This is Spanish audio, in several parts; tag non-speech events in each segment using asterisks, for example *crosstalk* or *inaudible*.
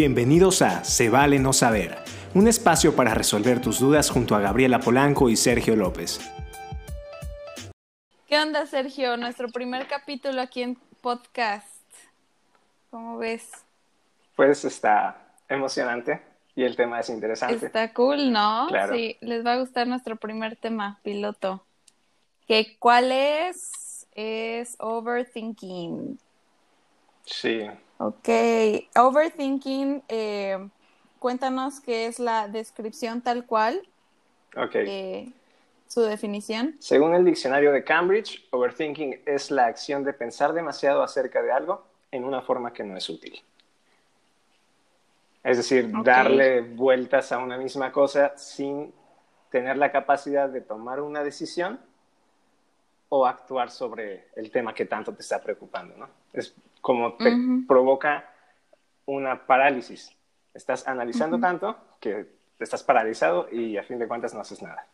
Bienvenidos a Se vale no saber, un espacio para resolver tus dudas junto a Gabriela Polanco y Sergio López. ¿Qué onda, Sergio? Nuestro primer capítulo aquí en podcast. ¿Cómo ves? Pues está emocionante y el tema es interesante. Está cool, ¿no? Claro. Sí, les va a gustar nuestro primer tema, piloto. ¿Qué, ¿Cuál es? Es overthinking. Sí. Ok, overthinking, eh, cuéntanos qué es la descripción tal cual, Ok. eh, su definición. Según el diccionario de Cambridge, overthinking es la acción de pensar demasiado acerca de algo en una forma que no es útil. Es decir, darle vueltas a una misma cosa sin tener la capacidad de tomar una decisión o actuar sobre el tema que tanto te está preocupando, ¿no? Es como te provoca una parálisis. Estás analizando tanto que estás paralizado y a fin de cuentas no haces nada.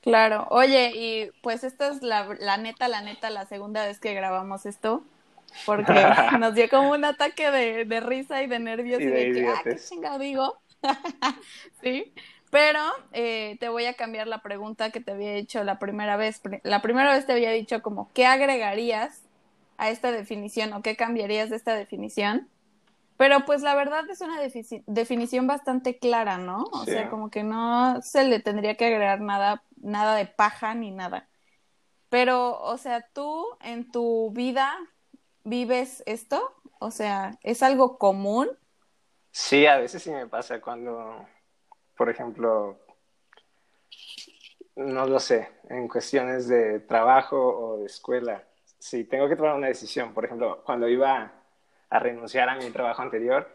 Claro, oye, y pues esta es la, la neta, la neta, la segunda vez que grabamos esto, porque *laughs* nos dio como un ataque de, de risa y de nervios Y y, de de, que, ah, qué digo. *laughs* sí, pero eh, te voy a cambiar la pregunta que te había hecho la primera vez. La primera vez te había dicho como, ¿qué agregarías a esta definición o qué cambiarías de esta definición? Pero pues la verdad es una definición bastante clara, ¿no? O Sí. sea, como que no se le tendría que agregar nada, nada de paja ni nada. Pero, o sea, tú en tu vida vives esto, o sea, es algo común. Sí, a veces sí me pasa cuando, por ejemplo, no lo sé, en cuestiones de trabajo o de escuela, si tengo que tomar una decisión, por ejemplo, cuando iba a renunciar a mi trabajo anterior,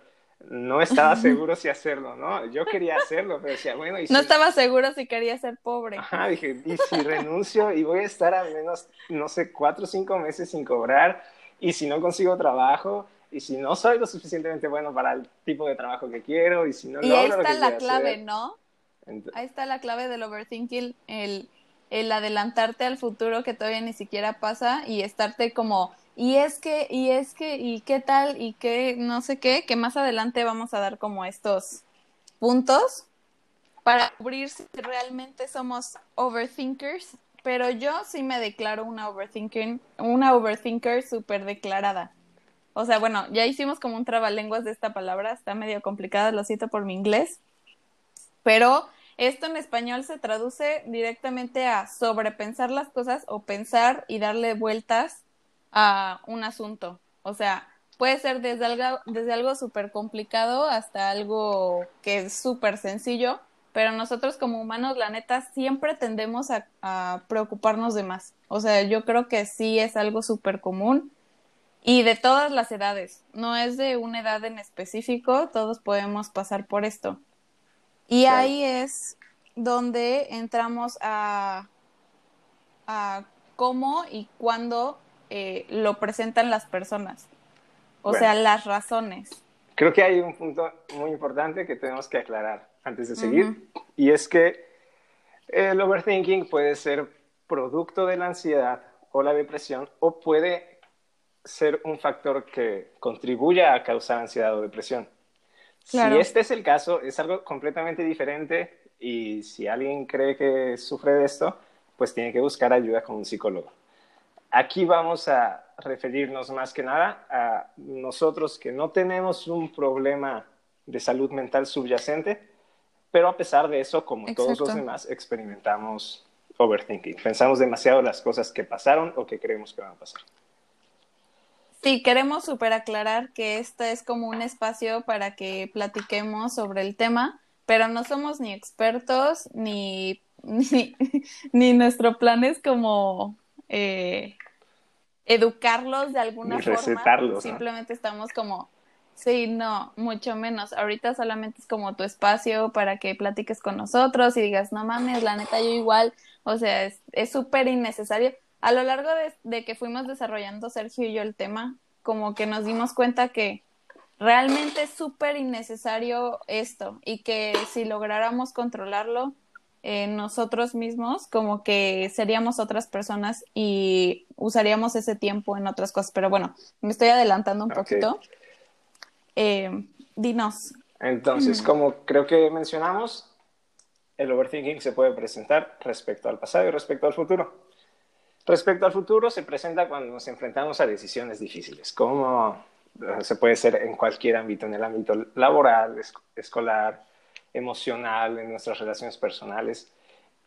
no estaba seguro si hacerlo, ¿no? Yo quería hacerlo, pero decía, bueno, y si... No estaba seguro si quería ser pobre. Ajá, dije, ¿y si renuncio y voy a estar al menos, no sé, cuatro o cinco meses sin cobrar? ¿Y si no consigo trabajo? ¿Y si no soy lo suficientemente bueno para el tipo de trabajo que quiero? ¿Y si no Y ahí lo está que la clave, hacer? ¿no? Ahí está la clave del overthinking, el, el adelantarte al futuro que todavía ni siquiera pasa y estarte como, y es que, y es que, y qué tal, y qué, no sé qué, que más adelante vamos a dar como estos puntos para cubrir si realmente somos overthinkers, pero yo sí me declaro una overthinking, una overthinker súper declarada. O sea, bueno, ya hicimos como un trabalenguas de esta palabra, está medio complicada, lo cito por mi inglés, pero esto en español se traduce directamente a sobrepensar las cosas o pensar y darle vueltas a un asunto. O sea, puede ser desde algo, desde algo súper complicado hasta algo que es súper sencillo, pero nosotros como humanos, la neta, siempre tendemos a, a preocuparnos de más. O sea, yo creo que sí es algo súper común y de todas las edades. No es de una edad en específico, todos podemos pasar por esto. Y Claro. ahí es donde entramos a, a cómo y cuándo eh, lo presentan las personas. O Bueno. sea, las razones. Creo que hay un punto muy importante que tenemos que aclarar antes de seguir, Ujú. y es que el overthinking puede ser producto de la ansiedad o la depresión, o puede ser un factor que contribuya a causar ansiedad o depresión. Claro. Si este es el caso, es algo completamente diferente y si alguien cree que sufre de esto, pues tiene que buscar ayuda con un psicólogo. Aquí vamos a referirnos más que nada a nosotros que no tenemos un problema de salud mental subyacente, pero a pesar de eso, como todos los demás, experimentamos overthinking. Pensamos demasiado las cosas que pasaron o que creemos que van a pasar. Sí, queremos super aclarar que este es como un espacio para que platiquemos sobre el tema, pero no somos ni expertos ni, *laughs* ni, ni nuestro plan es como eh, educarlos de alguna Ni forma. Simplemente estamos como, sí, no, mucho menos. Ahorita solamente es como tu espacio para que platiques con nosotros y digas, no mames, la neta yo igual, o sea, es es súper innecesario. A lo largo de, de que fuimos desarrollando Sergio y yo el tema, como que nos dimos cuenta que realmente es súper innecesario esto y que si lográramos controlarlo eh, nosotros mismos, como que seríamos otras personas y usaríamos ese tiempo en otras cosas. Pero bueno, me estoy adelantando un poquito. Eh, dinos. Entonces, Mm. como creo que mencionamos, el overthinking se puede presentar respecto al pasado y respecto al futuro. Respecto al futuro se presenta cuando nos enfrentamos a decisiones difíciles, como eh, se puede ser en cualquier ámbito, en el ámbito laboral, es- escolar, emocional, en nuestras relaciones personales.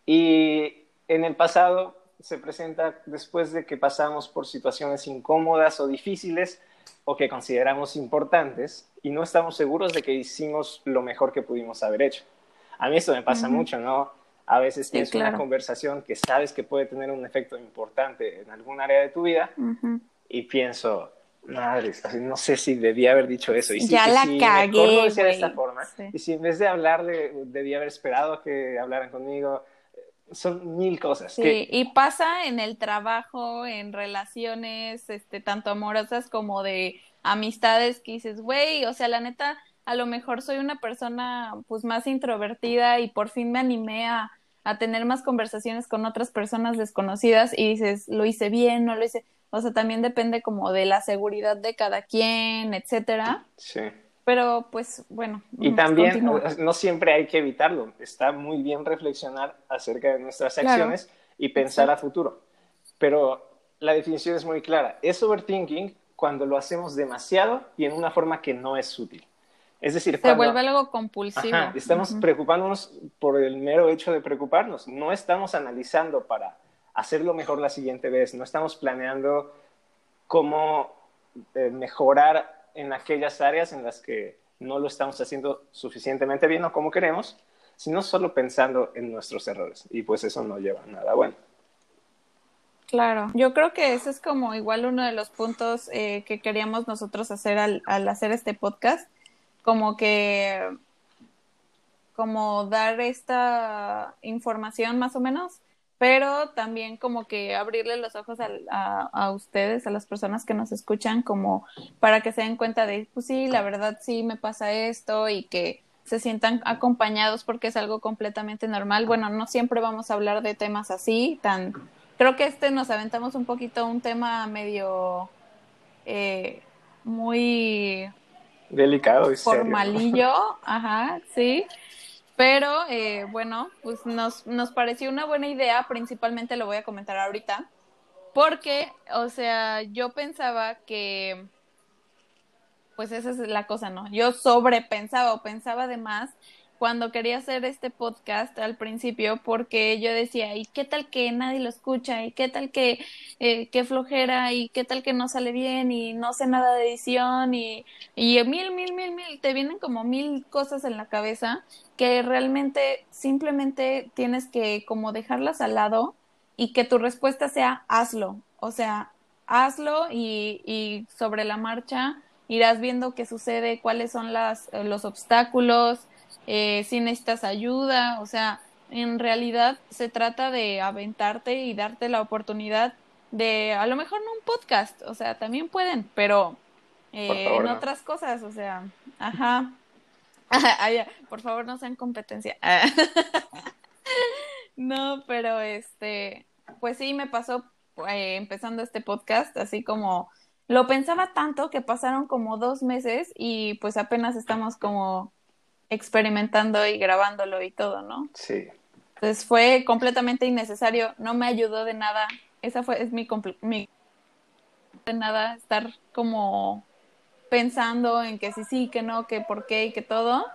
Y en el pasado se presenta después de que pasamos por situaciones incómodas o difíciles o que consideramos importantes y no estamos seguros de que hicimos lo mejor que pudimos haber hecho. A mí esto me pasa mucho, ¿no? A veces Sí, tienes una claro. conversación que sabes que puede tener un efecto importante en algún área de tu vida y pienso, madre, así, no sé si debía haber dicho eso. Y si- Ya la mejor cagué, decía de esta forma. Sí. Y si en vez de hablar, de, debía haber esperado que hablaran conmigo. Son mil cosas. Sí, que, y pasa en el trabajo, en relaciones, este, tanto amorosas como de amistades que dices, güey, o sea, la neta, a lo mejor soy una persona pues más introvertida y por fin me animé a, a tener más conversaciones con otras personas desconocidas y dices, lo hice bien, no lo hice, o sea, también depende como de la seguridad de cada quien, etcétera, sí. pero pues bueno. Y mm, también continúa. no siempre hay que evitarlo. Está muy bien reflexionar acerca de nuestras Claro. acciones y pensar a futuro. Pero la definición es muy clara. Es overthinking cuando lo hacemos demasiado y en una forma que no es útil. Es decir, Se vuelve algo compulsivo. Ajá, estamos preocupándonos por el mero hecho de preocuparnos. No estamos analizando para hacerlo mejor la siguiente vez. No estamos planeando cómo eh, mejorar en aquellas áreas en las que no lo estamos haciendo suficientemente bien o como queremos, sino solo pensando en nuestros errores. Y pues eso no lleva a nada bueno. Claro, yo creo que ese es como igual uno de los puntos eh, que queríamos nosotros hacer al, al hacer este podcast, como que, como dar esta información más o menos, pero también como que abrirle los ojos al- a, a ustedes, a las personas que nos escuchan, como para que se den cuenta de, pues sí, la verdad sí me pasa esto y que se sientan acompañados porque es algo completamente normal. Bueno, no siempre vamos a hablar de temas así, tan Creo que este nos aventamos un poquito un tema medio eh, muy Delicado y formalillo, *laughs* ajá, sí. Pero eh, bueno, pues nos, nos pareció una buena idea, principalmente lo voy a comentar ahorita, porque, o sea, yo pensaba que, pues esa es la cosa, ¿no? Yo sobrepensaba o pensaba de más cuando quería hacer este podcast al principio, porque yo decía, ¿y qué tal que nadie lo escucha? ¿Y qué tal que, eh, flojera? ¿Y qué tal que no sale bien? Y no sé nada de edición y, y mil, mil, mil, mil, te vienen como mil cosas en la cabeza que realmente simplemente tienes que como dejarlas al lado y que tu respuesta sea hazlo. O sea, hazlo y, y sobre la marcha irás viendo qué sucede, cuáles son las, los obstáculos, eh, si necesitas ayuda, o sea, en realidad se trata de aventarte y darte la oportunidad de, a lo mejor no un podcast, o sea, también pueden, pero eh, favor, en no. otras cosas, o sea, ajá. *laughs* Por favor, no sean competencia. *laughs* no, pero este, pues sí, me pasó eh, empezando este podcast, así como lo pensaba tanto que pasaron como dos meses y pues apenas estamos como experimentando y grabándolo y todo, ¿no? Sí. Entonces fue completamente innecesario, no me ayudó de nada. Esa fue es mi, mi de nada estar como pensando en que sí sí, que no, que por qué y que todo,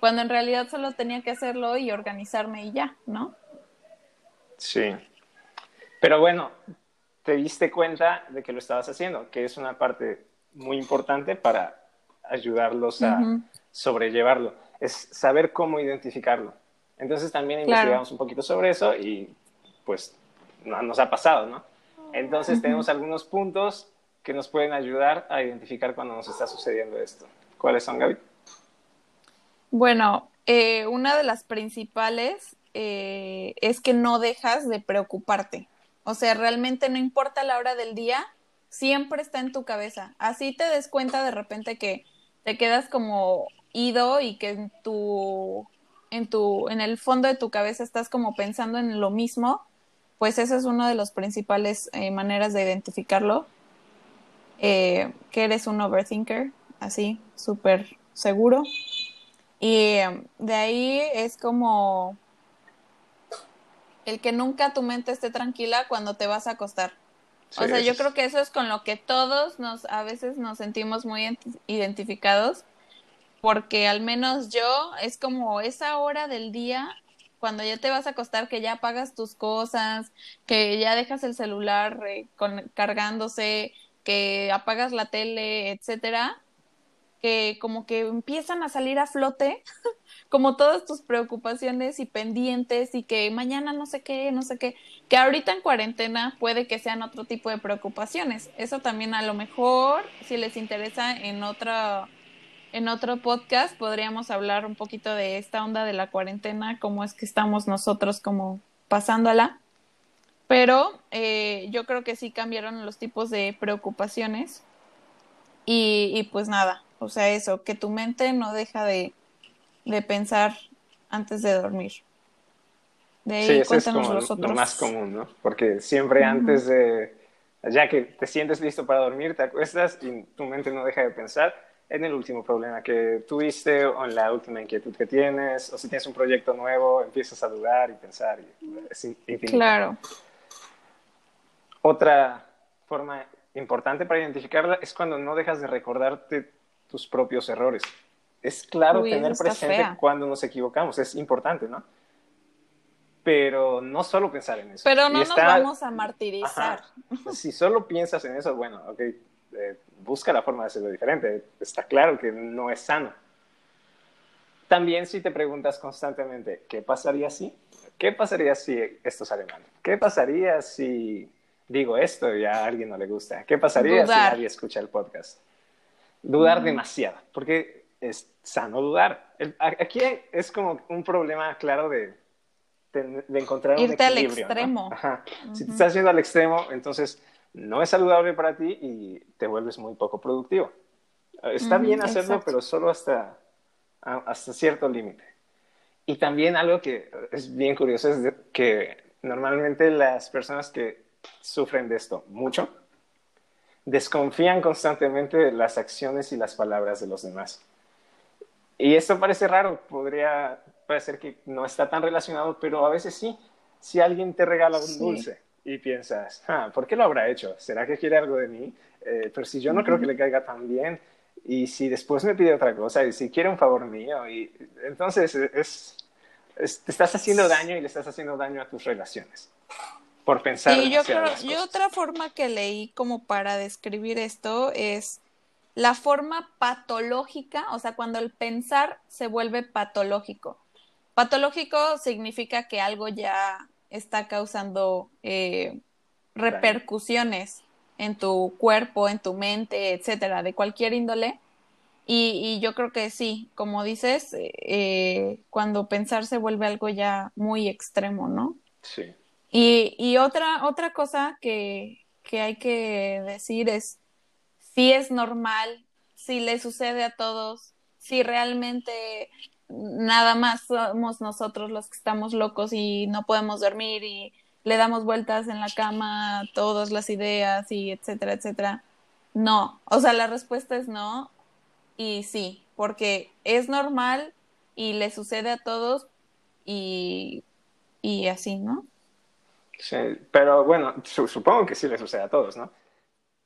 cuando en realidad solo tenía que hacerlo y organizarme y ya, ¿no? Sí. Pero bueno, te diste cuenta de que lo estabas haciendo, que es una parte muy importante para ayudarlos a sobrellevarlo. Es saber cómo identificarlo. Entonces también Claro. investigamos un poquito sobre eso y pues no- nos ha pasado, ¿no? Entonces tenemos algunos puntos que nos pueden ayudar a identificar cuando nos está sucediendo esto. ¿Cuáles son, Gaby? Bueno, eh, una de las principales eh, es que no dejas de preocuparte. O sea, realmente no importa la hora del día, siempre está en tu cabeza. Así te des cuenta de repente que te quedas como ido y que en tu, en tu, en el fondo de tu cabeza estás como pensando en lo mismo, pues esa es una de las principales eh, maneras de identificarlo. Eh, que eres un overthinker, así, súper, seguro. Y em, de ahí es como el que nunca tu mente esté tranquila cuando te vas a acostar. o sea, yo creo que eso es con lo que todos nos a veces nos sentimos muy identificados porque al menos yo es como esa hora del día cuando ya te vas a acostar que ya apagas tus cosas, que ya dejas el celular eh, cargándose, que apagas la tele, etcétera, que como que empiezan a salir a flote *laughs* como todas tus preocupaciones y pendientes y que mañana no sé qué, no sé qué, que ahorita en cuarentena puede que sean otro tipo de preocupaciones. Eso también a lo mejor, si les interesa en otro, en otro podcast, podríamos hablar un poquito de esta onda de la cuarentena, cómo es que estamos nosotros como pasándola. Pero eh, yo creo que sí cambiaron los tipos de preocupaciones. Y, y pues nada, o sea, eso, que tu mente no deja de, de pensar antes de dormir. De ahí, sí, eso es como lo más común, ¿no? Porque siempre antes de, ya que te sientes listo para dormir, te acuestas y tu mente no deja de pensar en el último problema que tuviste o en la última inquietud que tienes, o si tienes un proyecto nuevo, empiezas a dudar y pensar. Y es infinito. Claro. Otra forma importante para identificarla es cuando no dejas de recordarte tus propios errores es claro tener presente cuando nos equivocamos, es importante, ¿no? Pero no solo pensar en eso. Pero no nos vamos a martirizar. Si solo piensas en eso, bueno, ok, eh, busca la forma de hacerlo diferente. Está claro que no es sano. También si te preguntas constantemente, ¿qué pasaría si? ¿Qué pasaría si esto sale mal? ¿Qué pasaría si digo esto y a alguien no le gusta? ¿Qué pasaría si nadie escucha el podcast? Dudar demasiado, porque es sano dudar. aquí es como un problema claro de, de, encontrar un equilibrio. al extremo. Si te estás yendo al extremo, entonces no es saludable para ti y te vuelves muy poco productivo. Está bien hacerlo, pero solo hasta, hasta cierto límite. Y también algo que es bien curioso es que normalmente las personas que sufren de esto mucho desconfían constantemente de las acciones y las palabras de los demás. Y esto parece raro, podría parecer que no está tan relacionado, pero a veces sí. Si alguien te regala un dulce y piensas, ah, ¿por qué lo habrá hecho? ¿Será que quiere algo de mí? Eh, pero si yo no creo que le caiga tan bien, y si después me pide otra cosa, y si quiere un favor mío, y entonces es, te estás haciendo daño y le estás haciendo daño a tus relaciones por pensar. Sí, yo creo, y otra forma que leí como para describir esto es la forma patológica, o sea, cuando el pensar se vuelve patológico. Patológico significa que algo ya está causando eh, repercusiones en tu cuerpo, en tu mente, etcétera, de cualquier índole. Y, yo creo que sí, como dices, eh, cuando pensar se vuelve algo ya muy extremo, ¿no? Sí. Y, y otra, otra cosa que, que hay que decir es, si es normal, si le sucede a todos, si realmente nada más somos nosotros los que estamos locos y no podemos dormir y le damos vueltas en la cama todas las ideas y etcétera, etcétera. No, o sea, la respuesta es no y sí, porque es normal y le sucede a todos y, y así, ¿no? Sí, pero bueno, supongo que sí le sucede a todos, ¿no?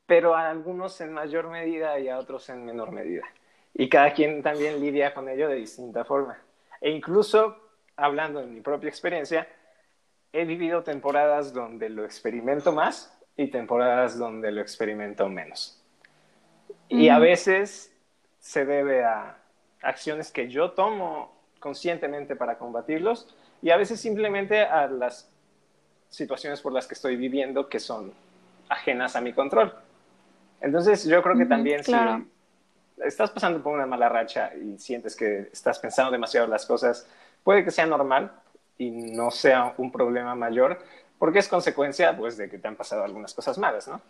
pero a algunos en mayor medida y a otros en menor medida. Y cada quien también lidia con ello de distinta forma. E incluso, hablando de mi propia experiencia, he vivido temporadas donde lo experimento más y temporadas donde lo experimento menos. Y a veces se debe a acciones que yo tomo conscientemente para combatirlos y a veces simplemente a las situaciones por las que estoy viviendo que son ajenas a mi control. Entonces yo creo que también si estás pasando por una mala racha y sientes que estás pensando demasiado las cosas, puede que sea normal y no sea un problema mayor, porque es consecuencia pues, de que te han pasado algunas cosas malas, ¿no?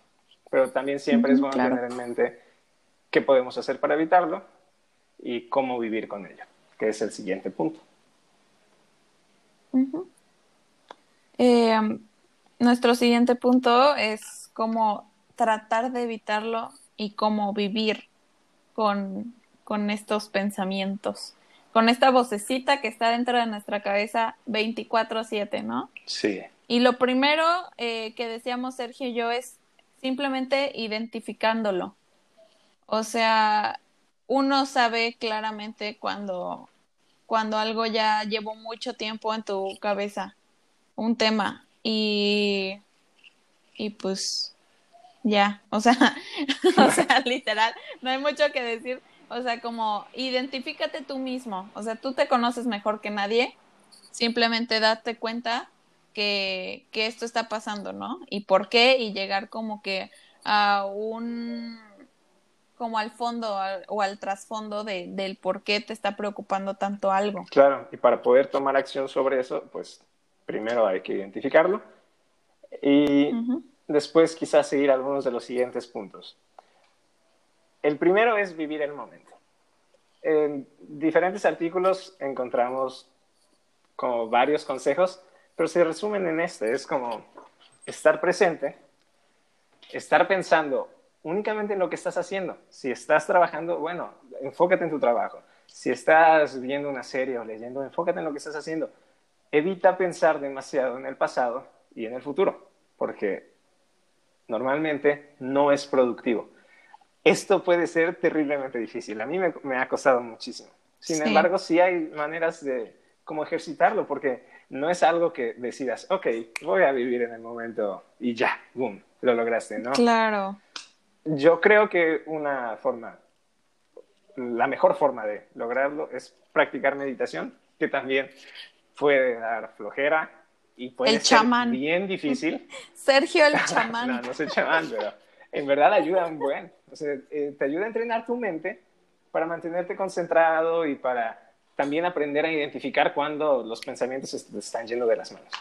Pero también siempre es bueno tener en mente qué podemos hacer para evitarlo y cómo vivir con ello, que es el siguiente punto. Eh, nuestro siguiente punto es cómo tratar de evitarlo y cómo vivir con, con estos pensamientos, con esta vocecita que está dentro de nuestra cabeza 24/7, ¿no? Sí. Y lo primero eh, que decíamos Sergio y yo es simplemente identificándolo. O sea, uno sabe claramente cuando, cuando algo ya llevó mucho tiempo en tu cabeza, un tema, y, y pues ya, o sea, *laughs* o sea, *laughs* literal, no hay mucho que decir, o sea, como identifícate tú mismo, o sea, tú te conoces mejor que nadie, simplemente date cuenta que, que esto está pasando, ¿no? Y por qué, y llegar como que a un como al fondo o al trasfondo de, del por qué te está preocupando tanto algo. Claro, y para poder tomar acción sobre eso, pues primero hay que identificarlo. Y después quizás seguir algunos de los siguientes puntos. El primero es vivir el momento. En diferentes artículos encontramos como varios consejos, pero se resumen en este, es como estar presente, estar pensando únicamente en lo que estás haciendo. Si estás trabajando, bueno, enfócate en tu trabajo. Si estás viendo una serie o leyendo, enfócate en lo que estás haciendo. Evita pensar demasiado en el pasado y en el futuro, porque normalmente no es productivo. Esto puede ser terriblemente difícil. A mí me, ha costado muchísimo. Sin embargo, sí hay maneras de cómo ejercitarlo, porque no es algo que decidas, ok, voy a vivir en el momento y ya, boom, lo lograste, ¿no? Claro. Yo creo que una forma, la mejor forma de lograrlo es practicar meditación, que también puede dar flojera y puede ser bien difícil. *laughs* Sergio el *laughs* chamán. no, no soy chamán, pero en verdad ayuda un buen. O sea, eh, te ayuda a entrenar tu mente para mantenerte concentrado y para también aprender a identificar cuando los pensamientos están yendo de las manos.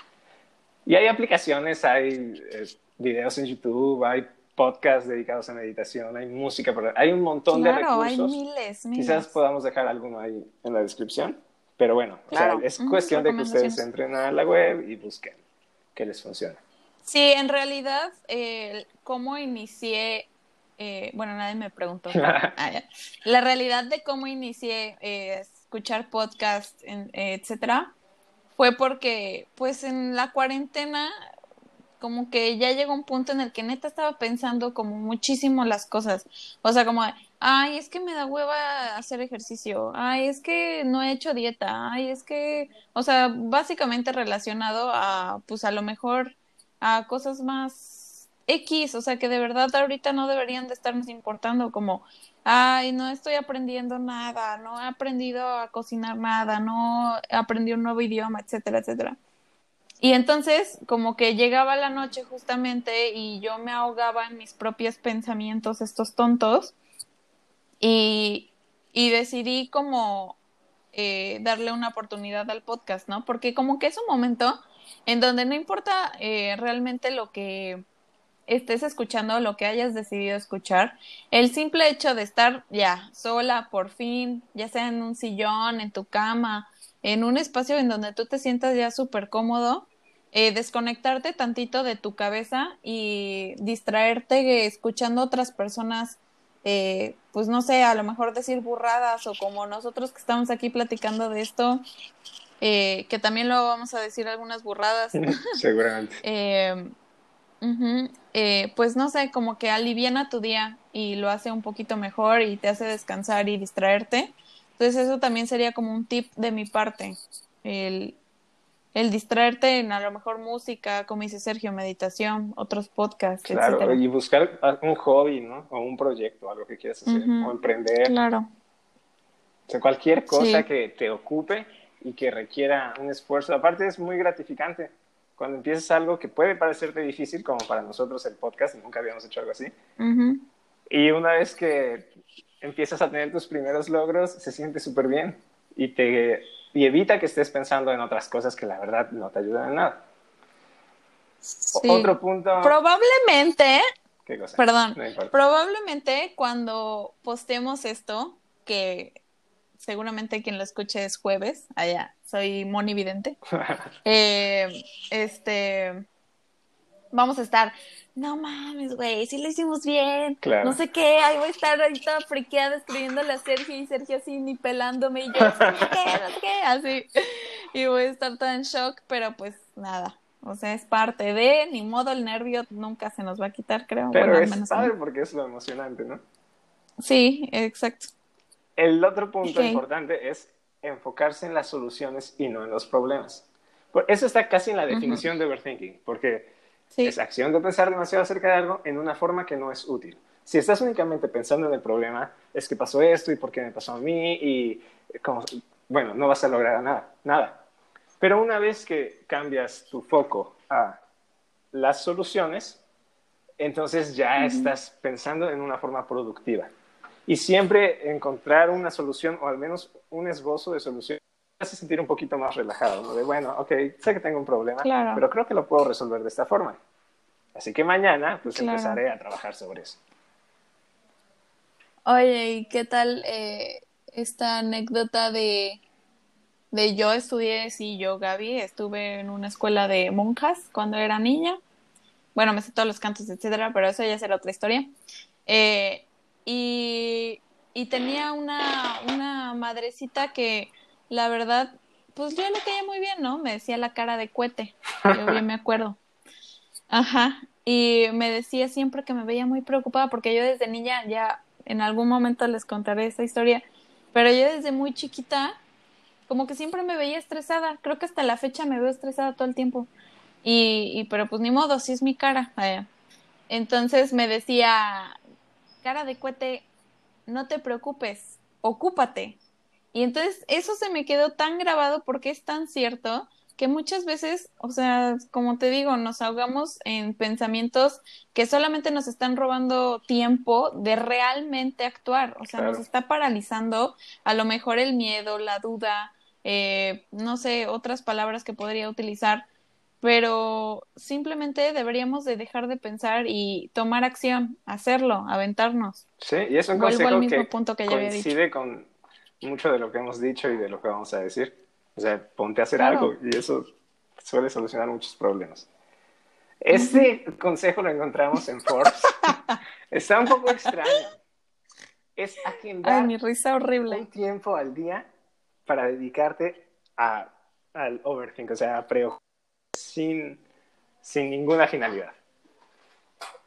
Y hay aplicaciones, hay eh, videos en YouTube, hay podcasts dedicados a meditación, hay música, hay un montón de recursos. Hay miles, miles. Quizás podamos dejar alguno ahí en la descripción, pero bueno, es cuestión de que ustedes entren a la web y busquen que les funcione. Sí, en realidad, eh, cómo inicié, eh, bueno, nadie me preguntó. *laughs* Ah, la realidad de cómo inicié eh, escuchar podcast, etcétera, fue porque, pues, en la cuarentena como que ya llegó un punto en el que neta estaba pensando como muchísimo las cosas. O sea, como, ay, es que me da hueva hacer ejercicio, ay, es que no he hecho dieta, ay, es que, o sea, básicamente relacionado a, pues a lo mejor a cosas más X, o sea, que de verdad ahorita no deberían de estarnos importando, como, ay, no estoy aprendiendo nada, no he aprendido a cocinar nada, no aprendí un nuevo idioma, etcétera, etcétera. Y entonces, como que llegaba la noche justamente y yo me ahogaba en mis propios pensamientos, estos tontos, y, y decidí como eh, darle una oportunidad al podcast, ¿no? Porque como que es un momento en donde no importa eh, realmente lo que estés escuchando, lo que hayas decidido escuchar, el simple hecho de estar ya sola, por fin, ya sea en un sillón, en tu cama, en un espacio en donde tú te sientas ya súper cómodo, eh, desconectarte tantito de tu cabeza y distraerte escuchando otras personas, eh, pues no sé, a lo mejor decir burradas o como nosotros que estamos aquí platicando de esto, eh, que también lo vamos a decir algunas burradas. *laughs* Seguramente. pues no sé, como que aliviana tu día y lo hace un poquito mejor y te hace descansar y distraerte. Entonces eso también sería como un tip de mi parte, el el distraerte en a lo mejor música, como dice Sergio, meditación, otros podcasts. Claro, y buscar un hobby, ¿no? O un proyecto, algo que quieras hacer, o emprender. Claro. O sea, cualquier cosa que te ocupe y que requiera un esfuerzo. Aparte es muy gratificante cuando empiezas algo que puede parecerte difícil, como para nosotros el podcast, nunca habíamos hecho algo así. Y una vez que empiezas a tener tus primeros logros, se siente súper bien y te y evita que estés pensando en otras cosas que la verdad no te ayudan en nada. Otro punto. Probablemente. ¿Qué cosa? Perdón. probablemente cuando postemos esto, que seguramente quien lo escuche es jueves, allá, soy monividente. *laughs* eh, este. Vamos a estar, no mames, güey, sí lo hicimos bien, no sé qué, ahí voy a estar ahí toda friqueada escribiéndole a Sergio y Sergio así ni pelándome y yo, no sé qué, no *laughs* sé qué, así, y voy a estar toda en shock, pero pues nada, o sea, es parte de, ni modo, el nervio nunca se nos va a quitar, creo. Pero es padre porque es lo emocionante, ¿no? Sí, exacto. El otro punto importante es enfocarse en las soluciones y no en los problemas. Eso está casi en la definición de overthinking, porque es acción de pensar demasiado acerca de algo en una forma que no es útil. Si estás únicamente pensando en el problema, es que pasó esto y por qué me pasó a mí y como, bueno, no vas a lograr nada, nada. Pero una vez que cambias tu foco a las soluciones, entonces ya estás pensando en una forma productiva. Y siempre encontrar una solución o al menos un esbozo de solución hace sentir un poquito más relajado, De bueno, ok, sé que tengo un problema, pero creo que lo puedo resolver de esta forma. Así que mañana pues empezaré a trabajar sobre eso. Oye, ¿y qué tal eh, esta anécdota de de yo estudié, sí, yo, Gaby, estuve en una escuela de monjas cuando era niña. Bueno, me sé todos los cantos, etcétera, pero eso ya será otra historia. Eh, y, y, tenía una, una madrecita que, la verdad, pues yo le caía muy bien, ¿no? Me decía la cara de cuete, yo bien me acuerdo. Ajá, y me decía siempre que me veía muy preocupada porque yo desde niña, ya en algún momento les contaré esta historia, pero yo desde muy chiquita como que siempre me veía estresada. Creo que hasta la fecha me veo estresada todo el tiempo. Y, y pero pues ni modo, si es mi cara. Entonces me decía, cara de cuete, no te preocupes, ocúpate. Y entonces eso se me quedó tan grabado porque es tan cierto que muchas veces, o sea, como te digo, nos ahogamos en pensamientos que solamente nos están robando tiempo de realmente actuar, o sea, nos está paralizando a lo mejor el miedo, la duda, eh, no sé, otras palabras que podría utilizar, pero simplemente deberíamos de dejar de pensar y tomar acción, hacerlo, aventarnos. Sí, y es un consejo que, punto que coincide con mucho de lo que hemos dicho y de lo que vamos a decir. O sea, ponte a hacer algo y eso suele solucionar muchos problemas. Este consejo lo encontramos en Forbes. *laughs* Está un poco extraño. Es agendar Ay, mi risa horrible. un tiempo al día para dedicarte a, al overthink, o sea, a preocupar sin, sin ninguna finalidad.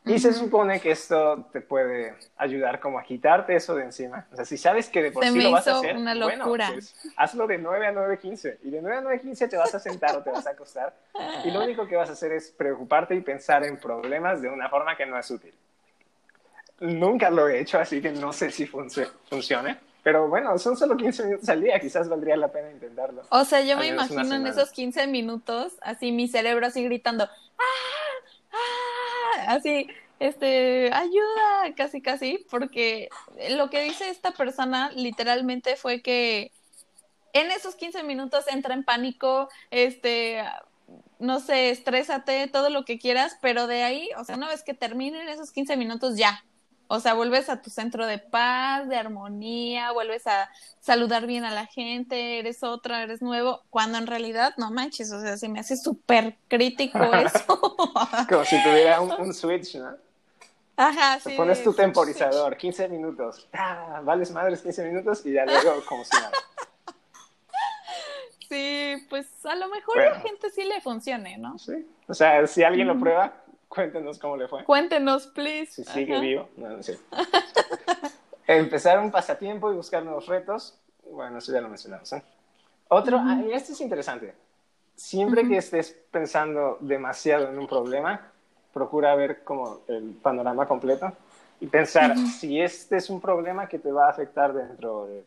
Y se supone que esto te puede ayudar como a quitarte eso de encima. O sea, si sabes que de por sí lo vas a hacer, una locura. Bueno, pues, hazlo de 9 a 9.15. Y de 9 a 9.15 te vas a sentar o te vas a acostar. Y lo único que vas a hacer es preocuparte y pensar en problemas de una forma que no es útil. Nunca lo he hecho, así que no sé si funcione. Pero bueno, son solo 15 minutos al día, quizás valdría la pena intentarlo. O sea, yo me imagino en esos 15 minutos, así mi cerebro así gritando, ¡ah! Así, este, ayuda, casi, casi, porque lo que dice esta persona literalmente fue que en esos 15 minutos entra en pánico, este, no sé, estrésate, todo lo que quieras, pero de ahí, o sea, una vez que terminen esos 15 minutos, ya, o sea, vuelves a tu centro de paz, de armonía, vuelves a saludar bien a la gente, eres otra, eres nuevo, cuando en realidad no manches, o sea, se me hace súper crítico *laughs* eso. *laughs* Como si tuviera un, switch, ¿no? Ajá, sí. pones tu temporizador, 15 minutos, ah, vales madres 15 minutos y ya luego como si nada. *laughs* Sí, pues a lo mejor a la gente sí le funcione, ¿no? Sí, o sea, si alguien lo prueba, Cuéntenos cómo le fue. Cuéntenos, please. Si sigue vivo. No, no sé. *laughs* Empezar un pasatiempo y buscar nuevos retos. Bueno, eso ya lo mencionamos. ¿eh? Otro, y este es interesante. Siempre que estés pensando demasiado en un problema, procura ver como el panorama completo y pensar si este es un problema que te va a afectar dentro de,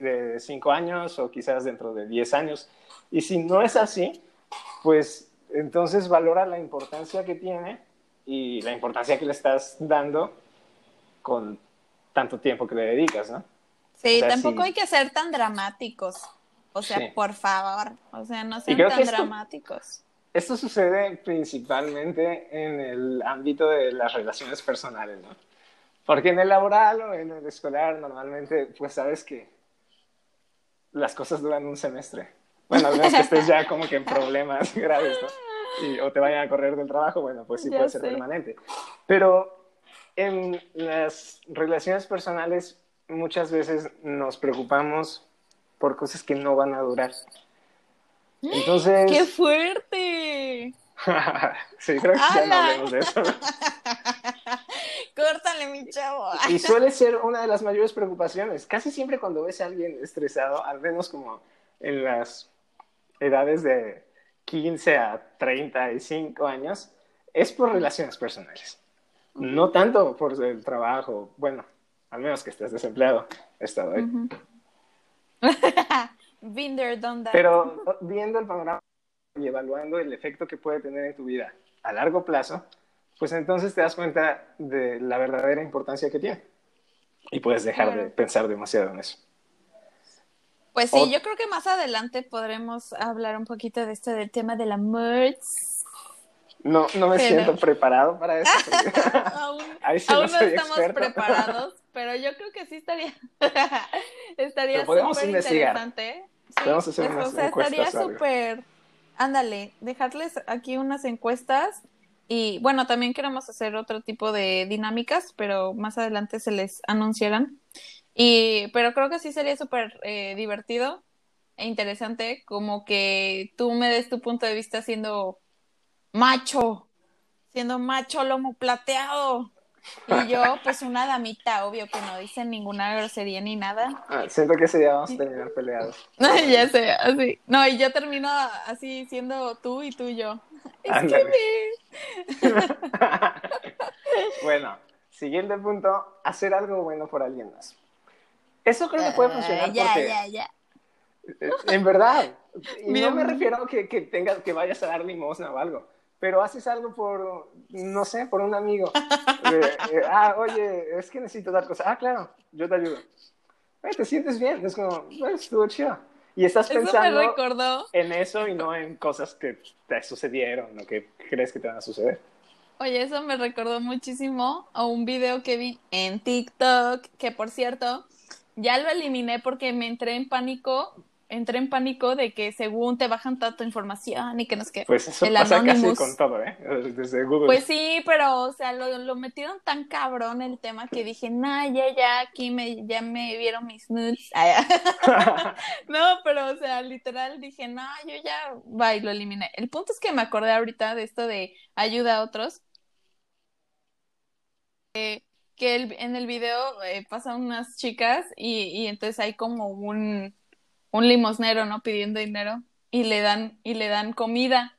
de cinco años o quizás dentro de diez años. Y si no es así, pues entonces valora la importancia que tiene y la importancia que le estás dando con tanto tiempo que le dedicas, ¿no? Sí, tampoco hay que ser tan dramáticos. O sea, por favor, o sea, no sean tan dramáticos. Esto sucede principalmente en el ámbito de las relaciones personales, ¿no? Porque en el laboral o en el escolar normalmente, pues sabes que las cosas duran un semestre. Bueno, al menos que estés ya como que en *laughs* problemas *laughs* graves, ¿no? y, o te vayan a correr del trabajo, bueno, pues sí puede ser permanente. Pero en las relaciones personales muchas veces nos preocupamos por cosas que no van a durar. Entonces... ¡Qué fuerte! *laughs* sí, creo que ya no hablemos de eso. Córtale, mi chavo. y suele ser una de las mayores preocupaciones. Casi siempre cuando ves a alguien estresado, al menos como en las edades de 15 a 35 años, es por relaciones personales. No tanto por el trabajo. Bueno, al menos que estés desempleado. He estado ahí. Pero viendo el panorama y evaluando el efecto que puede tener en tu vida a largo plazo, pues entonces te das cuenta de la verdadera importancia que tiene. Y puedes dejar de pensar demasiado en eso. Pues sí, yo creo que más adelante podremos hablar un poquito de esto del tema de la merch. No, no me siento preparado para eso. *laughs* *laughs* aún, no, estamos preparados, *laughs* pero yo creo que sí estaría estaría súper interesante. Podemos hacer pues, unas o sea, estaría súper ándale, dejarles aquí unas encuestas y bueno, también queremos hacer otro tipo de dinámicas, pero más adelante se les anunciarán. Y, pero creo que sí sería súper eh, divertido e interesante como que tú me des tu punto de vista siendo macho, siendo macho lomo plateado. Y yo, *laughs* pues una damita, obvio que no dicen ninguna grosería ni nada. Ah, siento que ese día vamos a terminar peleados. *laughs* ya sé, así. No, y yo termino así siendo tú y tú y yo. Es que *laughs* bueno, siguiente punto, hacer algo bueno por alguien más. Eso creo que puede funcionar ya, Ya, ya. Eh, en verdad. *laughs* Y no me refiero a que, que, tengas, que vayas a dar limosna o algo pero haces algo por, no sé, por un amigo. Eh, *laughs* ah, oye, es que necesito dar cosas. Ah, claro, yo te ayudo. te sientes bien, es como, pues, estuvo chido. Y estás pensando en eso y no en cosas que te sucedieron o que crees que te van a suceder. Oye, eso me recordó muchísimo a un video que vi en TikTok, que por cierto, ya lo eliminé porque me entré en pánico entré en pánico de que según te bajan tanta información y que no es que pues eso pasa casi con todo, ¿eh? Desde Google. Pues sí, pero o sea, lo, lo metieron tan cabrón el tema que dije, nah, ya, ya, aquí me, ya me vieron mis nudes. *laughs* no, pero o sea, literal dije, no, yo ya, va y lo eliminé. El punto es que me acordé ahorita de esto de ayuda a otros. Eh, que el, en el video eh, pasan unas chicas y, y entonces hay como un un limosnero, ¿no? Pidiendo dinero y le dan, y le dan comida.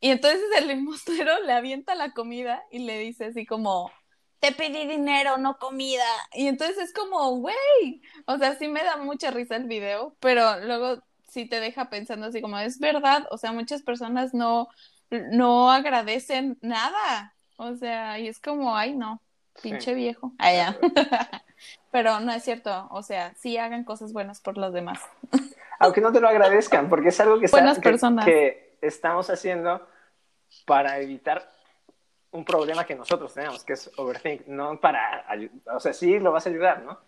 Y entonces el limosnero *laughs* le avienta la comida y le dice así como, te pedí dinero, no comida. Y entonces es como, güey, o sea, sí me da mucha risa el video, pero luego sí te deja pensando así como, es verdad, o sea, muchas personas no, no agradecen nada. O sea, y es como, ay, no, pinche viejo. Allá. *laughs* Pero no es cierto, o sea, sí hagan cosas buenas por los demás. *laughs* Aunque no te lo agradezcan, porque es algo que, que, estamos haciendo para evitar un problema que nosotros tenemos, que es overthink, no para, o sea, sí lo vas a ayudar, ¿no?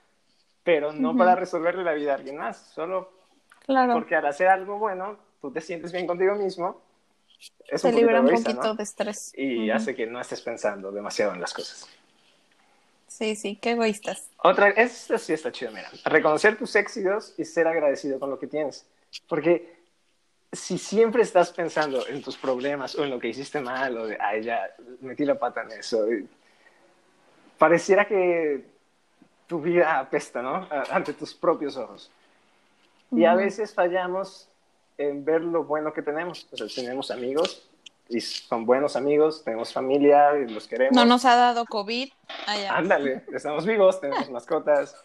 Pero no para resolverle la vida a alguien más, solo claro. porque al hacer algo bueno, tú te sientes bien contigo mismo, es te libera un poquito de estrés. Y hace que no estés pensando demasiado en las cosas. Sí, sí, qué egoístas. Otra, esta sí está chido, mira. Reconocer tus éxitos y ser agradecido con lo que tienes. Porque si siempre estás pensando en tus problemas o en lo que hiciste mal o de, ay, ya metí la pata en eso, pareciera que tu vida apesta, ¿no? Ante tus propios ojos. Y a veces fallamos en ver lo bueno que tenemos. O sea, tenemos amigos y son buenos amigos, tenemos familia y los queremos. No nos ha dado COVID. Ándale, estamos vivos, tenemos *laughs* mascotas.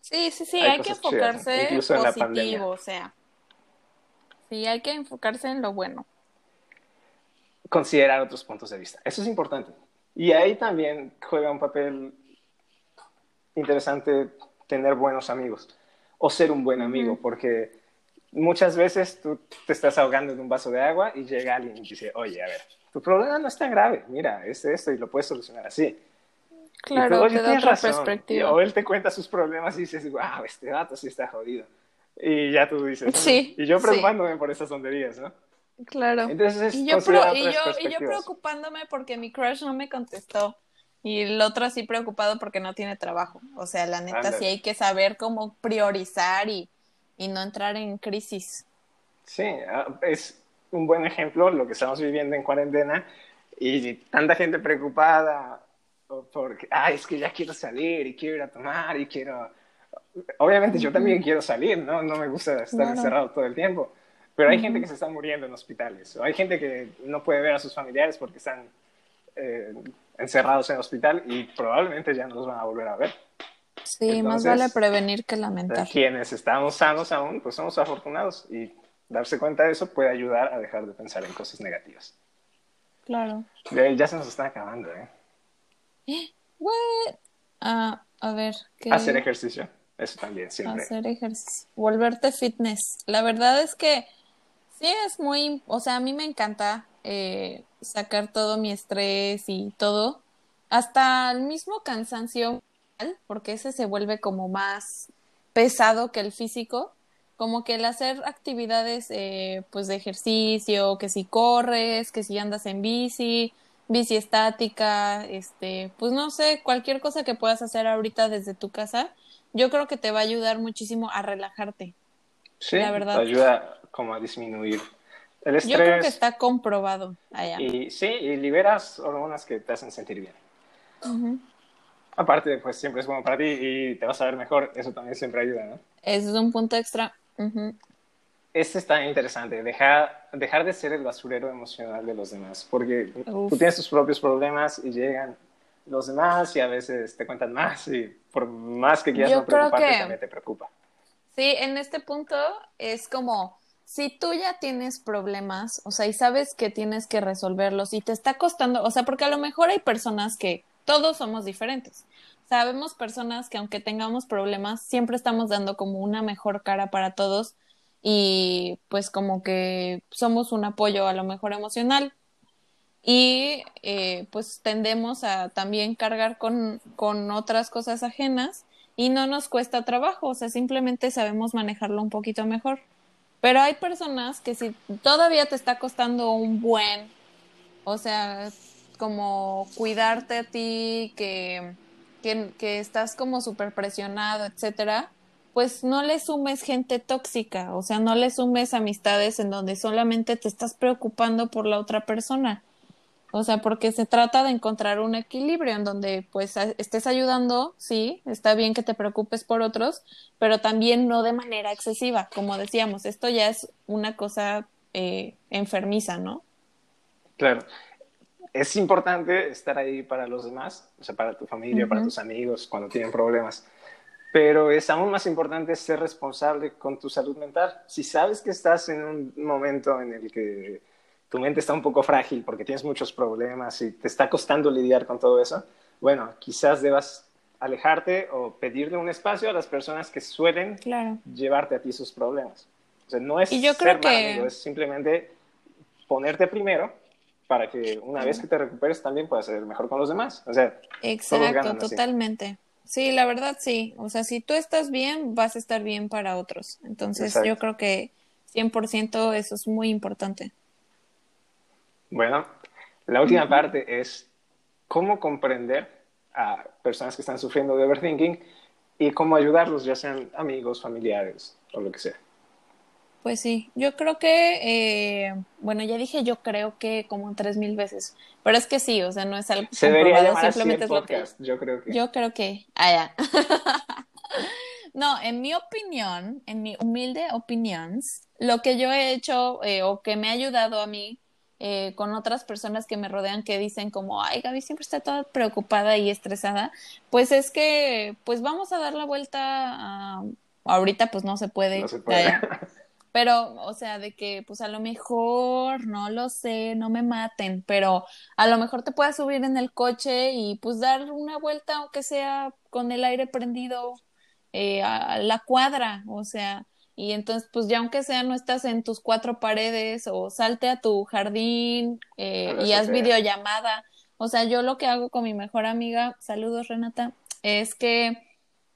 sí, sí, sí, hay, que enfocarse en positivo, o sea. Sí, hay que enfocarse en lo bueno. Considerar otros puntos de vista. Eso es importante. Y ahí también juega un papel interesante tener buenos amigos o ser un buen amigo, porque muchas veces tú te estás ahogando en un vaso de agua y llega alguien y dice, oye, a ver, tu problema no es tan grave, mira, es esto y lo puedes solucionar así. Claro, oye, tienes razón. O él te cuenta sus problemas y dices, wow, este vato sí está jodido. Y ya tú dices, sí, y yo preocupándome por esas tonterías, ¿no? Claro. Entonces, y yo, y, yo, y yo preocupándome porque mi crush no me contestó. Y el otro así preocupado porque no tiene trabajo. O sea, la neta sí hay que saber cómo priorizar y, y no entrar en crisis. Sí, ah, es un buen ejemplo lo que estamos viviendo en cuarentena y tanta gente preocupada porque, ay, es que ya quiero salir y quiero ir a tomar y quiero... Obviamente yo también quiero salir, ¿no? No me gusta estar encerrado todo el tiempo, pero hay gente que se está muriendo en hospitales, o hay gente que no puede ver a sus familiares porque están eh, encerrados en el hospital y probablemente ya no los van a volver a ver. Sí, más vale prevenir que lamentar. Quienes estamos sanos aún, pues somos afortunados y darse cuenta de eso puede ayudar a dejar de pensar en cosas negativas. Claro. Ya se nos está acabando, ¿eh? *gasps* What? Ah, a ver. ¿qué? Hacer ejercicio. Eso también, siempre. Hacer ejercicio. Volverte fitness. La verdad es que sí es muy. O sea, a mí me encanta eh, sacar todo mi estrés y todo. Hasta el mismo cansancio, porque ese se vuelve como más pesado que el físico como que el hacer actividades eh, pues de ejercicio, que si corres, que si andas en bici, bici estática, este, pues no sé, cualquier cosa que puedas hacer ahorita desde tu casa, yo creo que te va a ayudar muchísimo a relajarte. Sí, la verdad. Te ayuda como a disminuir el estrés. Yo creo que está comprobado allá. Y sí, y liberas hormonas que te hacen sentir bien. Aparte, pues siempre es bueno para ti y te vas a ver mejor, eso también siempre ayuda, ¿no? Ese es un punto extra. Este está interesante, dejar, dejar de ser el basurero emocional de los demás, porque tú tienes tus propios problemas y llegan los demás y a veces te cuentan más y por más que quieras no preocuparte, también te preocupa. Sí, en este punto es como, si tú ya tienes problemas, o sea, y sabes que tienes que resolverlos y te está costando, o sea, porque a lo mejor hay personas que todos somos diferentes sabemos personas que aunque tengamos problemas, siempre estamos dando como una mejor cara para todos y pues como que somos un apoyo a lo mejor emocional y eh, pues tendemos a también cargar con, con otras cosas ajenas y no nos cuesta trabajo, o sea, simplemente sabemos manejarlo un poquito mejor. Pero hay personas que si todavía te está costando un buen, o sea, como cuidarte a ti, que que, estás como súper presionado, etcétera, pues no le sumes gente tóxica, o sea, no le sumes amistades en donde solamente te estás preocupando por la otra persona. O sea, porque se trata de encontrar un equilibrio en donde pues estés ayudando, sí, está bien que te preocupes por otros, pero también no de manera excesiva, como decíamos, esto ya es una cosa eh, enfermiza, ¿no? Claro, es importante estar ahí para los demás, o sea, para tu familia, para tus amigos, cuando tienen problemas. Pero es aún más importante ser responsable con tu salud mental. Si sabes que estás en un momento en el que tu mente está un poco frágil porque tienes muchos problemas y te está costando lidiar con todo eso, bueno, quizás debas alejarte o pedirle un espacio a las personas que suelen llevarte a ti sus problemas. O sea, no es y yo creo que... es simplemente ponerte primero para que una vez que te recuperes también puedas ser mejor con los demás. O sea, exacto, totalmente. Sí, la verdad sí. O sea, si tú estás bien, vas a estar bien para otros. Entonces, yo creo que 100% eso es muy importante. Bueno, la última parte es cómo comprender a personas que están sufriendo de overthinking y cómo ayudarlos, ya sean amigos, familiares o lo que sea. Pues sí, yo creo que, eh, bueno, ya dije yo creo que como tres mil veces, pero es que sí, o sea, no es algo Se comprobado, simplemente es lo que... Yo creo que. Yo creo que, ah, ya. *laughs* no, en mi opinión, en mi humilde opinión, lo que yo he hecho eh, o que me ha ayudado a mí eh, con otras personas que me rodean que dicen como, ay, Gaby siempre está toda preocupada y estresada, pues es que, pues vamos a dar la vuelta a... Ahorita pues no se puede. No se puede. *laughs* pero, o sea, de que pues a lo mejor, no lo sé, no me maten, pero a lo mejor te puedas subir en el coche y pues dar una vuelta, aunque sea con el aire prendido eh, a la cuadra, o sea, y entonces pues ya aunque sea no estás en tus cuatro paredes o salte a tu jardín eh, y haz videollamada, o sea, yo lo que hago con mi mejor amiga, saludos Renata, es que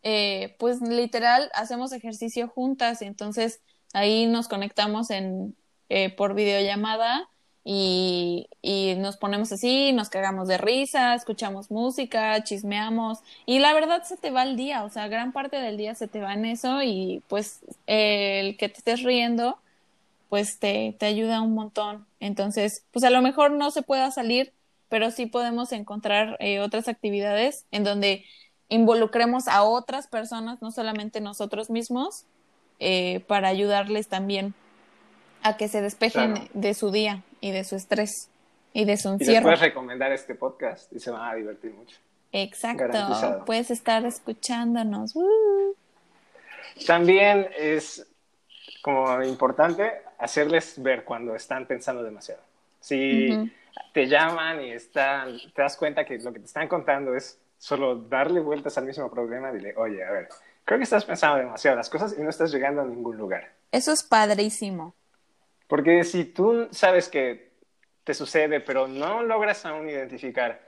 eh, pues literal hacemos ejercicio juntas, entonces ahí nos conectamos en, eh, por videollamada y, y nos ponemos así, nos cagamos de risa, escuchamos música, chismeamos y la verdad se te va el día, o sea, gran parte del día se te va en eso y pues el que te estés riendo pues te, te ayuda un montón. Entonces, pues a lo mejor no se pueda salir, pero sí podemos encontrar eh, otras actividades en donde involucremos a otras personas, no solamente nosotros mismos, eh, para ayudarles también a que se despejen de su día y de su estrés y de su encierro. Y les puedes recomendar este podcast y se van a divertir mucho. Exacto, puedes estar escuchándonos. Uh. También es como importante hacerles ver cuando están pensando demasiado. Si te llaman y están, te das cuenta que lo que te están contando es solo darle vueltas al mismo problema, dile, oye, a ver, creo que estás pensando demasiado las cosas y no estás llegando a ningún lugar. Eso es padrísimo. Porque si tú sabes que te sucede, pero no logras aún identificar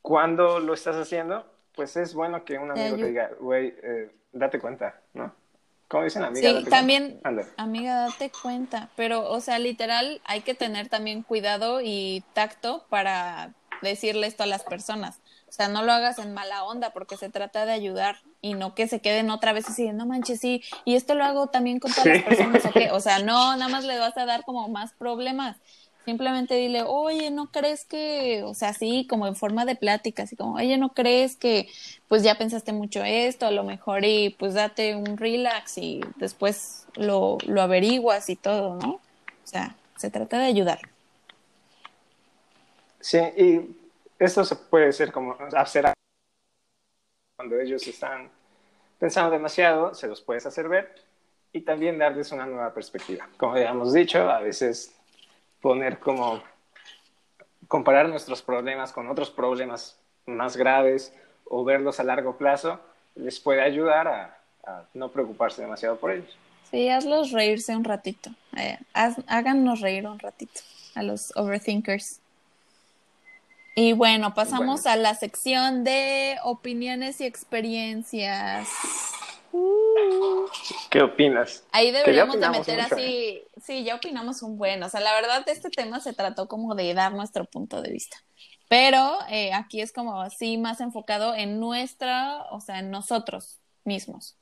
cuándo lo estás haciendo, pues es bueno que un amigo te diga, güey, eh, date cuenta, ¿no? ¿Cómo dicen, amiga? Sí, también, amiga, date cuenta. Pero, o sea, literal, hay que tener también cuidado y tacto para decirle esto a las personas. O sea, no lo hagas en mala onda porque se trata de ayudar y no que se queden otra vez así, no manches, sí, y esto lo hago también con todas las personas, ¿o, o sea, no, nada más le vas a dar como más problemas. Simplemente dile, oye, ¿no crees que, o sea, sí, como en forma de plática, así como, oye, ¿no crees que, pues ya pensaste mucho esto, a lo mejor y pues date un relax y después lo, lo averiguas y todo, ¿no? O sea, se trata de ayudar. Sí, y esto se puede ser como hacer cuando ellos están pensando demasiado, se los puedes hacer ver y también darles una nueva perspectiva. Como ya hemos dicho, a veces poner como comparar nuestros problemas con otros problemas más graves o verlos a largo plazo les puede ayudar a, no preocuparse demasiado por ellos. Sí, hazlos reírse un ratito. Eh, háganos reír un ratito a los overthinkers. Y bueno, pasamos a la sección de opiniones y experiencias. ¿Qué opinas? Ahí deberíamos de meter así, sí, ya opinamos un buen, o sea, la verdad este tema se trató como de dar nuestro punto de vista, pero eh, aquí es como así más enfocado en nuestra, o sea, en nosotros mismos.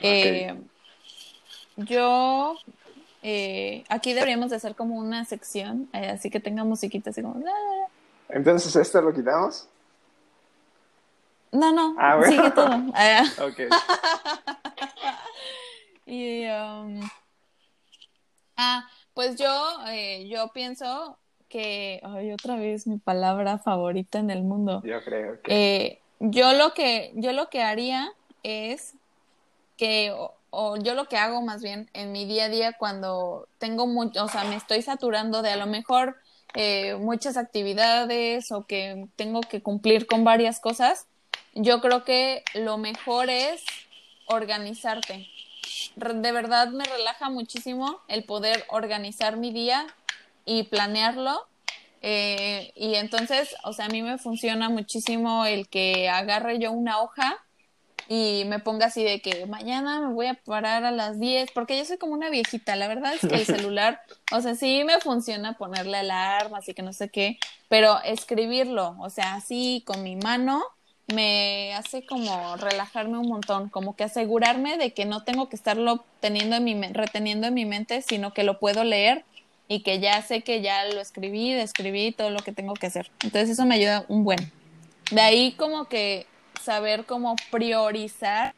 Eh, yo, eh, aquí deberíamos de hacer como una sección, así que tenga musiquita así como... Entonces, ¿esto lo quitamos? No, no, ah, sigue todo. *laughs* Ah, ok. *laughs* y, um, ah, pues yo, eh, yo pienso que, ay, otra vez mi palabra favorita en el mundo. Yo creo que. Eh, yo lo que, yo lo que haría es que, o, yo lo que hago más bien en mi día a día cuando tengo mucho, o sea, me estoy saturando de a lo mejor eh, muchas actividades o que tengo que cumplir con varias cosas, yo creo que lo mejor es organizarte. De verdad me relaja muchísimo el poder organizar mi día y planearlo. Eh, y entonces, o sea, a mí me funciona muchísimo el que agarre yo una hoja y me ponga así de que mañana me voy a parar a las 10, porque yo soy como una viejita, la verdad es que el *laughs* celular, o sea, sí me funciona ponerle alarma, así que no sé qué, pero escribirlo, o sea, así con mi mano, me hace como relajarme un montón, como que asegurarme de que no tengo que estarlo teniendo en mi, reteniendo en mi mente, sino que lo puedo leer y que ya sé que ya lo escribí, describí todo lo que tengo que hacer. Entonces eso me ayuda un buen. De ahí como que saber cómo priorizar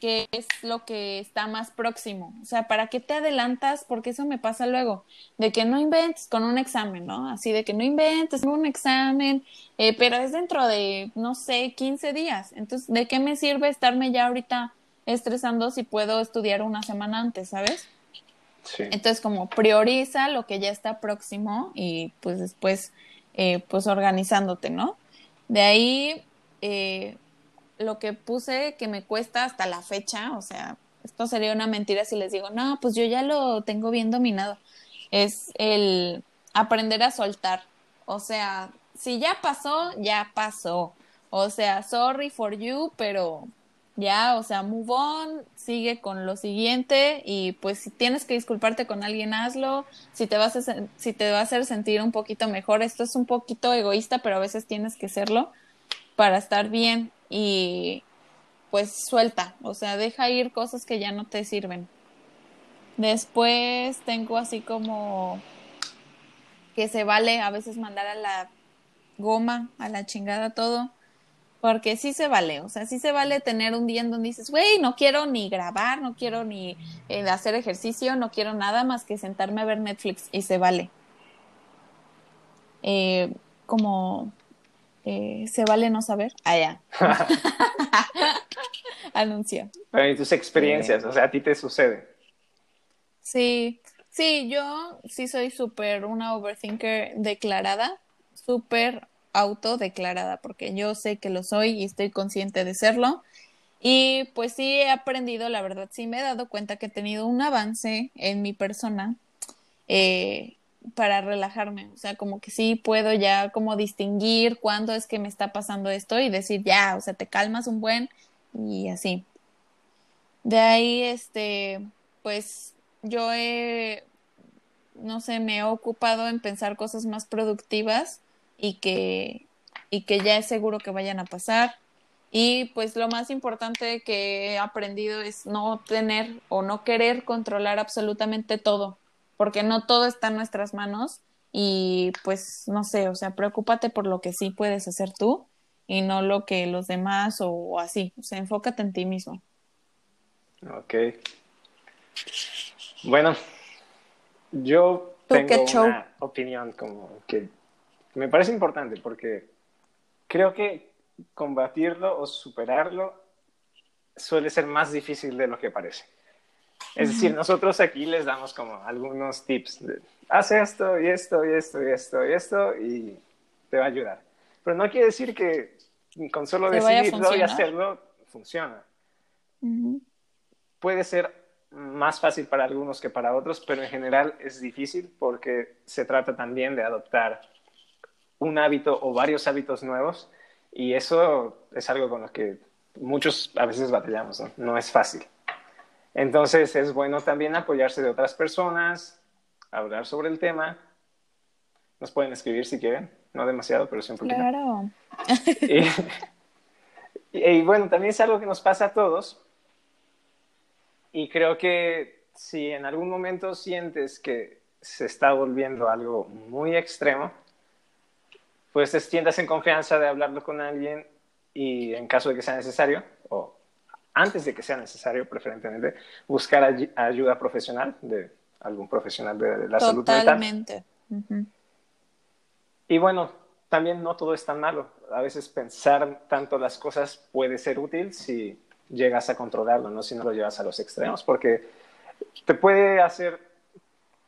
qué es lo que está más próximo. O sea, ¿para qué te adelantas? Porque eso me pasa luego, de que no inventes con un examen, ¿no? Así de que no inventes con un examen, eh, pero es dentro de, no sé, 15 días. Entonces, ¿de qué me sirve estarme ya ahorita estresando si puedo estudiar una semana antes, ¿sabes? Sí. Entonces, como prioriza lo que ya está próximo y pues después, eh, pues organizándote, ¿no? De ahí, eh, lo que puse que me cuesta hasta la fecha, o sea, esto sería una mentira si les digo, no, pues yo ya lo tengo bien dominado, es el aprender a soltar. O sea, si ya pasó, ya pasó. O sea, sorry for you, pero ya, o sea, move on, sigue con lo siguiente y pues si tienes que disculparte con alguien, hazlo. Si te vas a, si te va a hacer sentir un poquito mejor, esto es un poquito egoísta, pero a veces tienes que serlo para estar bien y pues suelta, o sea, deja ir cosas que ya no te sirven. Después tengo así como que se vale a veces mandar a la goma, a la chingada todo porque sí se vale, o sea, sí se vale tener un día en donde dices, güey, no quiero ni grabar, no quiero ni eh, hacer ejercicio, no quiero nada más que sentarme a ver Netflix y se vale. Eh, como eh, se vale no saber. Ah, ya. *laughs* Anuncia. y tus experiencias, o sea, a ti te sucede. Sí, sí, yo sí soy súper una overthinker declarada, súper autodeclarada, porque yo sé que lo soy y estoy consciente de serlo. Y pues sí he aprendido, la verdad, sí me he dado cuenta que he tenido un avance en mi persona eh, para relajarme. O sea, como que sí puedo ya como distinguir cuándo es que me está pasando esto y decir, ya, o sea, te calmas un buen y así. De ahí, este, pues yo he, no sé, me he ocupado en pensar cosas más productivas y que, y que ya es seguro que vayan a pasar. Y pues lo más importante que he aprendido es no tener o no querer controlar absolutamente todo, porque no todo está en nuestras manos y pues no sé, o sea, preocúpate por lo que sí puedes hacer tú y no lo que los demás o, así, o sea, enfócate en ti mismo. Ok. Bueno, yo tengo una opinión como que me parece importante porque creo que combatirlo o superarlo suele ser más difícil de lo que parece. Es decir, nosotros aquí les damos como algunos tips. De, Haz esto y esto y esto y esto y esto y te va a ayudar. Pero no quiere decir que con solo decidirlo y hacerlo funciona. Puede ser más fácil para algunos que para otros, pero en general es difícil porque se trata también de adoptar un hábito o varios hábitos nuevos y eso es algo con lo que muchos a veces batallamos, ¿no? no es fácil. Entonces es bueno también apoyarse de otras personas, hablar sobre el tema. Nos pueden escribir si quieren, no demasiado, pero siempre Claro. Y, y, bueno, también es algo que nos pasa a todos. Y creo que si en algún momento sientes que se está volviendo algo muy extremo, pues te sientas en confianza de hablarlo con alguien y en caso de que sea necesario, antes de que sea necesario, preferentemente, buscar ayuda profesional de algún profesional de, la salud mental. Totalmente. Y bueno, también no todo es tan malo. A veces pensar tanto las cosas puede ser útil si llegas a controlarlo, no si no lo llevas a los extremos, porque te puede hacer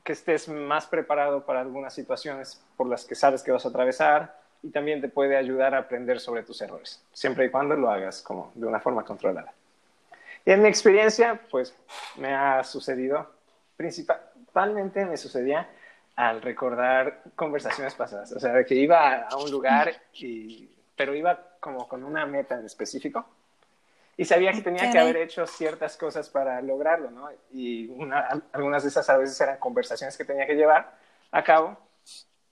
que estés más preparado para algunas situaciones por las que sabes que vas a atravesar y también te puede ayudar a aprender sobre tus errores, siempre y cuando lo hagas como de una forma controlada. Y en mi experiencia, pues me ha sucedido, principalmente me sucedía al recordar conversaciones pasadas, o sea, de que iba a un lugar, y, pero iba como con una meta en específico y sabía que tenía que haber hecho ciertas cosas para lograrlo, ¿no? Y algunas de esas a veces eran conversaciones que tenía que llevar a cabo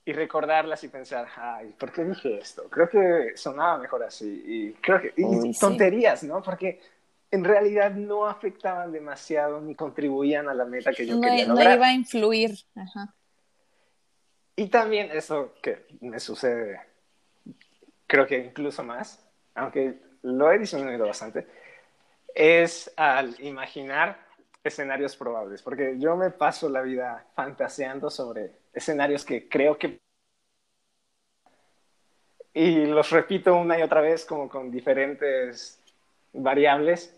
y recordarlas y pensar, ay, ¿por qué dije esto? Creo que sonaba mejor así y creo que y tonterías, ¿no? Porque en realidad no afectaban demasiado ni contribuían a la meta que yo quería lograr. No iba a influir. Ajá. Y también eso que me sucede, creo que incluso más, aunque lo he disminuido bastante, es al imaginar escenarios probables, porque yo me paso la vida fantaseando sobre escenarios que creo que... Y los repito una y otra vez como con diferentes variables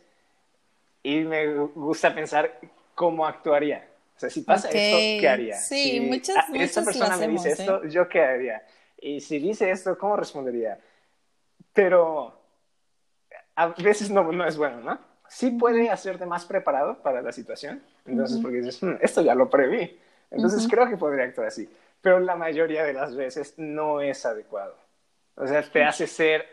y me gusta pensar cómo actuaría. O sea, si pasa esto, ¿qué haría? Sí, si muchas, esta persona me dice esto, ¿eh? ¿yo qué haría? Y si dice esto, ¿cómo respondería? Pero a veces no, no es bueno, ¿no? Sí puede hacerte más preparado para la situación. Entonces, porque dices, hmm, esto ya lo preví. Entonces, creo que podría actuar así. Pero la mayoría de las veces no es adecuado. O sea, te hace ser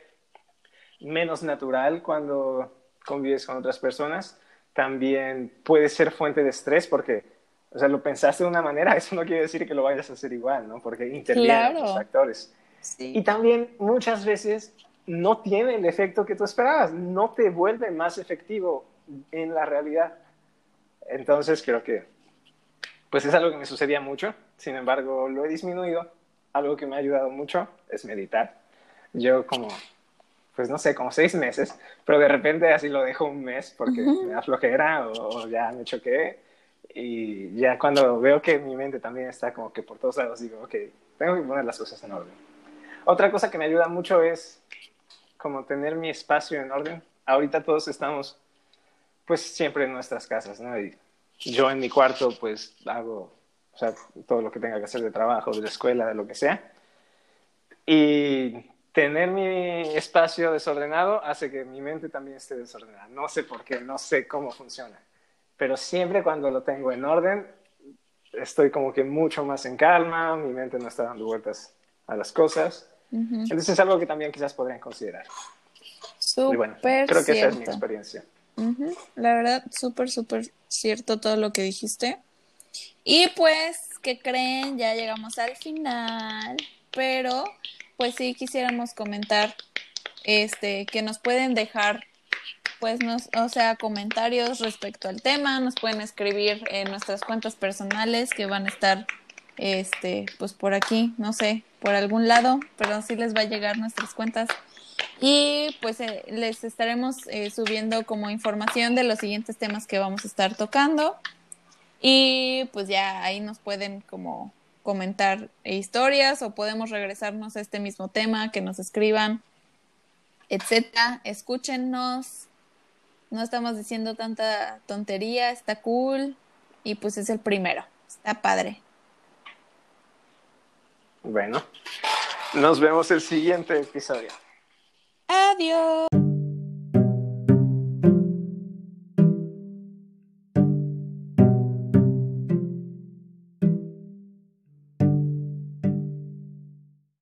menos natural cuando convives con otras personas. También puede ser fuente de estrés porque, o sea, lo pensaste de una manera, *laughs* eso no quiere decir que lo vayas a hacer igual, ¿no? Porque intervienen los factores. Y también muchas veces no tiene el efecto que tú esperabas, no te vuelve más efectivo en la realidad. Entonces creo que, pues es algo que me sucedía mucho, sin embargo lo he disminuido. Algo que me ha ayudado mucho es meditar. Yo como, pues no sé, como seis meses, pero de repente así lo dejo un mes porque me da flojera o, ya me choqué. Y ya cuando veo que mi mente también está como que por todos lados, digo, ok, tengo que poner las cosas en orden. Otra cosa que me ayuda mucho es como tener mi espacio en orden. Ahorita todos estamos pues siempre en nuestras casas, ¿no? Y yo en mi cuarto pues hago, o sea, todo lo que tenga que hacer de trabajo, de la escuela, de lo que sea. Y tener mi espacio desordenado hace que mi mente también esté desordenada. No sé por qué, no sé cómo funciona. Pero siempre cuando lo tengo en orden, estoy como que mucho más en calma, mi mente no está dando vueltas a las cosas. Entonces es algo que también quizás podrían considerar. Súper bueno, creo que esa es mi experiencia. La verdad, súper, súper cierto todo lo que dijiste. Y pues, ¿qué creen? Ya llegamos al final, pero pues sí quisiéramos comentar este que nos pueden dejar pues nos, o sea, comentarios respecto al tema, nos pueden escribir en nuestras cuentas personales que van a estar este pues por aquí, no sé, por algún lado, pero sí les va a llegar nuestras cuentas y pues eh, les estaremos eh, subiendo como información de los siguientes temas que vamos a estar tocando. Y pues ya ahí nos pueden como comentar historias o podemos regresarnos a este mismo tema, que nos escriban, etcétera. Escúchenos. No estamos diciendo tanta tontería, está cool. Y pues es el primero. Está padre. Bueno, nos vemos el siguiente episodio. Adiós.